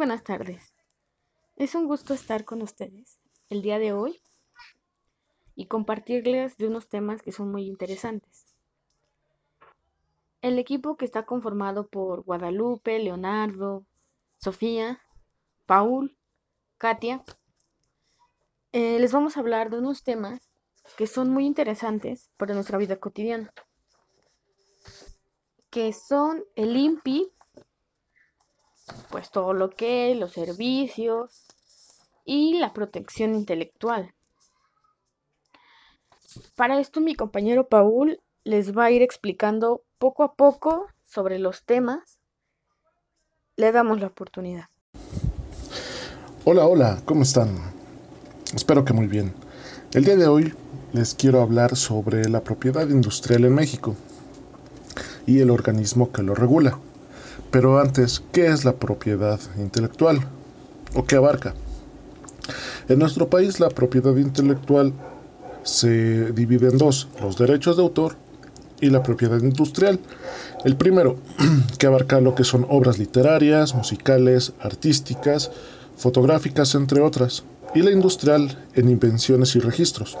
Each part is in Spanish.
buenas tardes. Es un gusto estar con ustedes el día de hoy y compartirles de unos temas que son muy interesantes. El equipo que está conformado por Guadalupe, Leonardo, Sofía, Paul, Katia, eh, les vamos a hablar de unos temas que son muy interesantes para nuestra vida cotidiana, que son el INPI, pues todo lo que, los servicios y la protección intelectual. Para esto mi compañero Paul les va a ir explicando poco a poco sobre los temas. Le damos la oportunidad. Hola, hola, ¿cómo están? Espero que muy bien. El día de hoy les quiero hablar sobre la propiedad industrial en México y el organismo que lo regula. Pero antes, ¿qué es la propiedad intelectual? ¿O qué abarca? En nuestro país la propiedad intelectual se divide en dos, los derechos de autor y la propiedad industrial. El primero, que abarca lo que son obras literarias, musicales, artísticas, fotográficas, entre otras, y la industrial en invenciones y registros.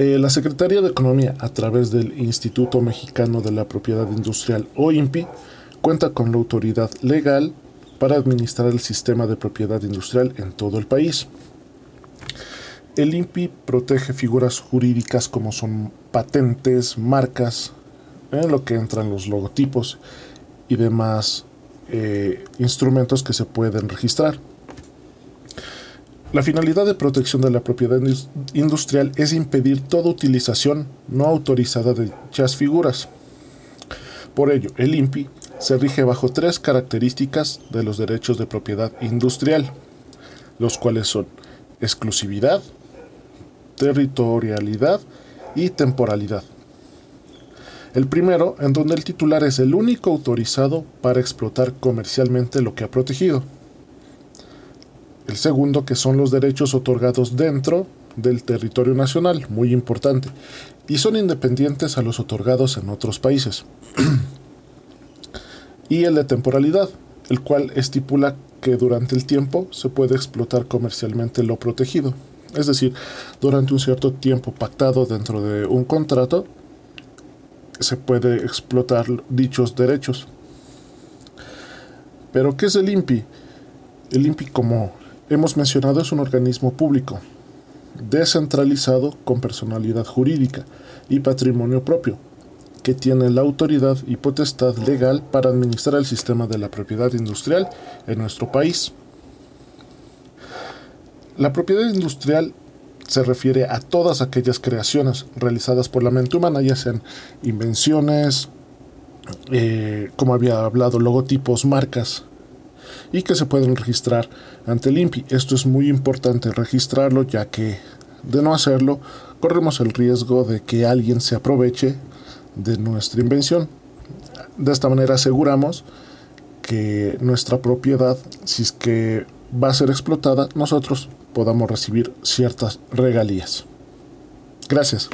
Eh, la Secretaría de Economía, a través del Instituto Mexicano de la Propiedad Industrial, o INPI, cuenta con la autoridad legal para administrar el sistema de propiedad industrial en todo el país. El INPI protege figuras jurídicas como son patentes, marcas, en lo que entran los logotipos y demás eh, instrumentos que se pueden registrar. La finalidad de protección de la propiedad industrial es impedir toda utilización no autorizada de dichas figuras. Por ello, el INPI se rige bajo tres características de los derechos de propiedad industrial, los cuales son exclusividad, territorialidad y temporalidad. El primero, en donde el titular es el único autorizado para explotar comercialmente lo que ha protegido. El segundo, que son los derechos otorgados dentro del territorio nacional, muy importante, y son independientes a los otorgados en otros países. y el de temporalidad, el cual estipula que durante el tiempo se puede explotar comercialmente lo protegido. Es decir, durante un cierto tiempo pactado dentro de un contrato, se puede explotar dichos derechos. Pero, ¿qué es el INPI? El INPI, como hemos mencionado, es un organismo público, descentralizado con personalidad jurídica y patrimonio propio, que tiene la autoridad y potestad legal para administrar el sistema de la propiedad industrial en nuestro país. La propiedad industrial se refiere a todas aquellas creaciones realizadas por la mente humana, ya sean invenciones, eh, como había hablado, logotipos, marcas, y que se pueden registrar ante el INPI. Esto es muy importante registrarlo ya que de no hacerlo corremos el riesgo de que alguien se aproveche de nuestra invención. De esta manera aseguramos que nuestra propiedad, si es que va a ser explotada, nosotros podamos recibir ciertas regalías. Gracias.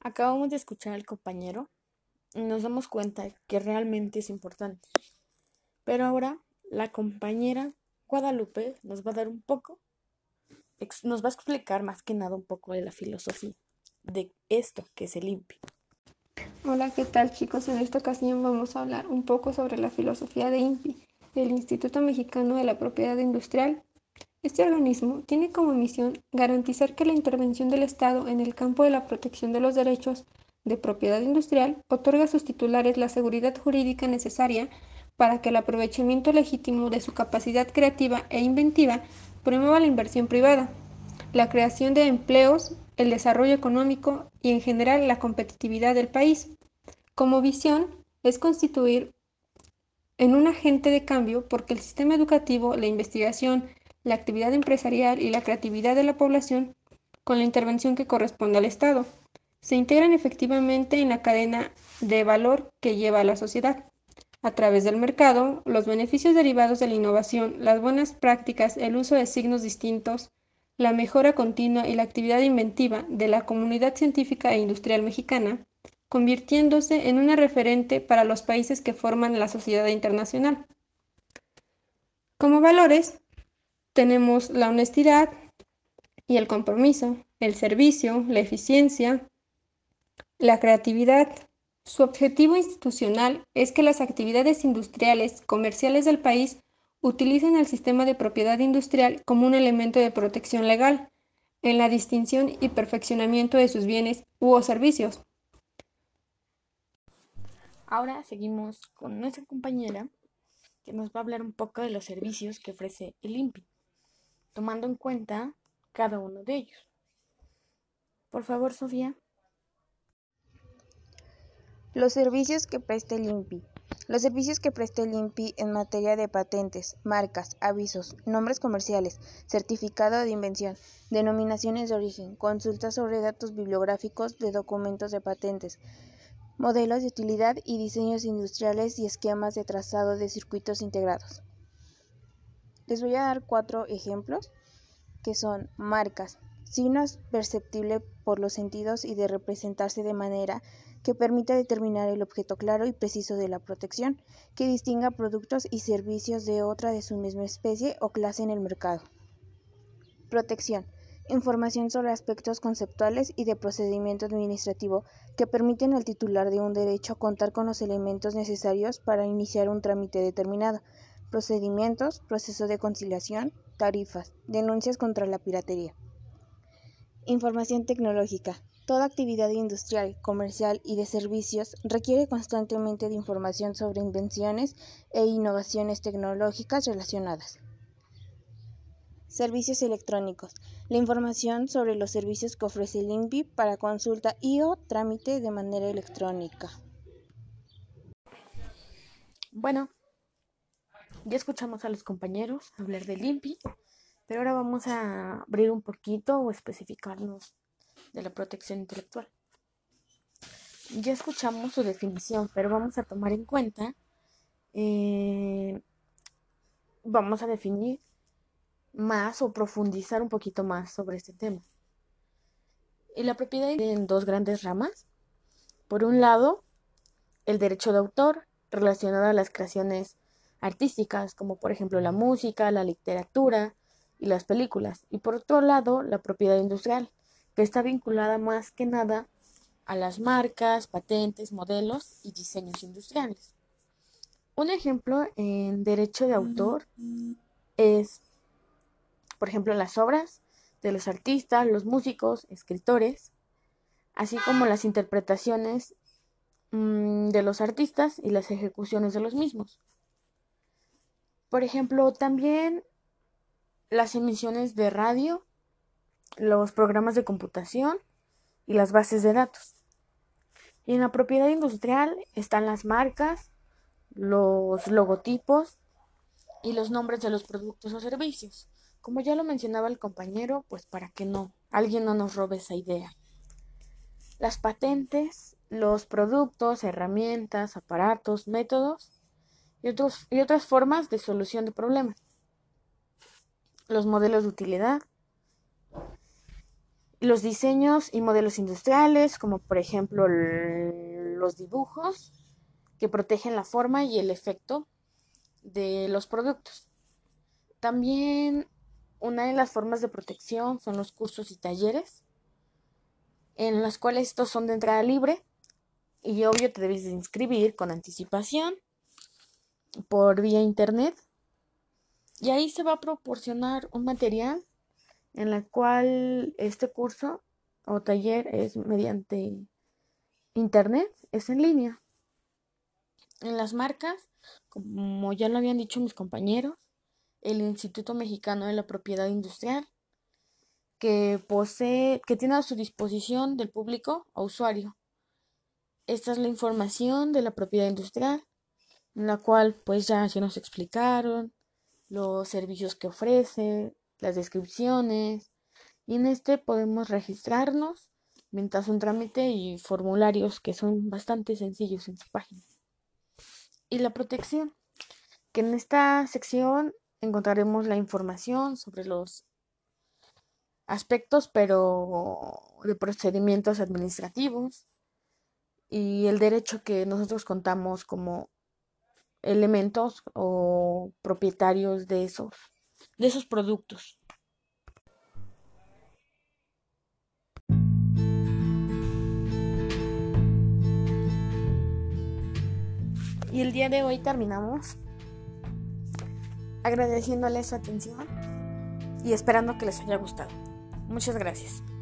Acabamos de escuchar al compañero nos damos cuenta que realmente es importante. Pero ahora la compañera Guadalupe nos va a dar un poco, nos va a explicar más que nada un poco de la filosofía de esto que es el INPI. Hola, ¿qué tal chicos? En esta ocasión vamos a hablar un poco sobre la filosofía de INPI, el Instituto Mexicano de la Propiedad Industrial. Este organismo tiene como misión garantizar que la intervención del Estado en el campo de la protección de los derechos de propiedad industrial otorga a sus titulares la seguridad jurídica necesaria para que el aprovechamiento legítimo de su capacidad creativa e inventiva promueva la inversión privada, la creación de empleos, el desarrollo económico y en general la competitividad del país. Como visión es constituir en un agente de cambio porque el sistema educativo, la investigación, la actividad empresarial y la creatividad de la población, con la intervención que corresponde al Estado, se integran efectivamente en la cadena de valor que lleva a la sociedad. A través del mercado, los beneficios derivados de la innovación, las buenas prácticas, el uso de signos distintos, la mejora continua y la actividad inventiva de la comunidad científica e industrial mexicana convirtiéndose en una referente para los países que forman la sociedad internacional. Como valores, tenemos la honestidad y el compromiso, el servicio, la eficiencia, la creatividad. Su objetivo institucional es que las actividades industriales, comerciales del país utilicen el sistema de propiedad industrial como un elemento de protección legal en la distinción y perfeccionamiento de sus bienes u servicios. Ahora seguimos con nuestra compañera que nos va a hablar un poco de los servicios que ofrece el INPI, tomando en cuenta cada uno de ellos. Por favor, Sofía. Los servicios que presta el INPI. Los servicios que presta el INPI en materia de patentes, marcas, avisos, nombres comerciales, certificado de invención, denominaciones de origen, consultas sobre datos bibliográficos de documentos de patentes, modelos de utilidad y diseños industriales y esquemas de trazado de circuitos integrados. Les voy a dar cuatro ejemplos que son marcas, signos perceptibles por los sentidos y de representarse de manera que permita determinar el objeto claro y preciso de la protección, que distinga productos y servicios de otra de su misma especie o clase en el mercado. Protección. Información sobre aspectos conceptuales y de procedimiento administrativo que permiten al titular de un derecho contar con los elementos necesarios para iniciar un trámite determinado, procedimientos, proceso de conciliación, tarifas, denuncias contra la piratería. Información tecnológica. Toda actividad industrial, comercial y de servicios requiere constantemente de información sobre invenciones e innovaciones tecnológicas relacionadas. Servicios electrónicos. La información sobre los servicios que ofrece el para consulta y o trámite de manera electrónica. Bueno, ya escuchamos a los compañeros hablar del INPI, pero ahora vamos a abrir un poquito o especificarnos de la protección intelectual. Ya escuchamos su definición, pero vamos a tomar en cuenta, eh, vamos a definir más o profundizar un poquito más sobre este tema. Y la propiedad en dos grandes ramas. Por un lado, el derecho de autor relacionado a las creaciones artísticas, como por ejemplo la música, la literatura y las películas. Y por otro lado, la propiedad industrial, que está vinculada más que nada a las marcas, patentes, modelos y diseños industriales. Un ejemplo en derecho de autor es, por ejemplo, las obras de los artistas, los músicos, escritores, así como las interpretaciones mm, de los artistas y las ejecuciones de los mismos. Por ejemplo, también las emisiones de radio los programas de computación y las bases de datos. Y en la propiedad industrial están las marcas, los logotipos y los nombres de los productos o servicios. Como ya lo mencionaba el compañero, pues para que no, alguien no nos robe esa idea. Las patentes, los productos, herramientas, aparatos, métodos y, y otras formas de solución de problemas. Los modelos de utilidad, los diseños y modelos industriales, como por ejemplo los dibujos que protegen la forma y el efecto de los productos. También una de las formas de protección son los cursos y talleres, en los cuales estos son de entrada libre y obvio te debes de inscribir con anticipación por vía internet y ahí se va a proporcionar un material en la cual este curso o taller es mediante internet, es en línea. En las marcas, como ya lo habían dicho mis compañeros, el Instituto Mexicano de la Propiedad Industrial, que posee, que tiene a su disposición del público o usuario. Esta es la información de la propiedad industrial, en la cual pues ya se nos explicaron los servicios que ofrece, las descripciones y en este podemos registrarnos mientras un trámite y formularios que son bastante sencillos en su página. Y la protección, que en esta sección encontraremos la información sobre los aspectos pero de procedimientos administrativos y el derecho que nosotros contamos como elementos o propietarios de esos, de esos productos. Y el día de hoy terminamos agradeciéndoles su atención y esperando que les haya gustado. Muchas gracias.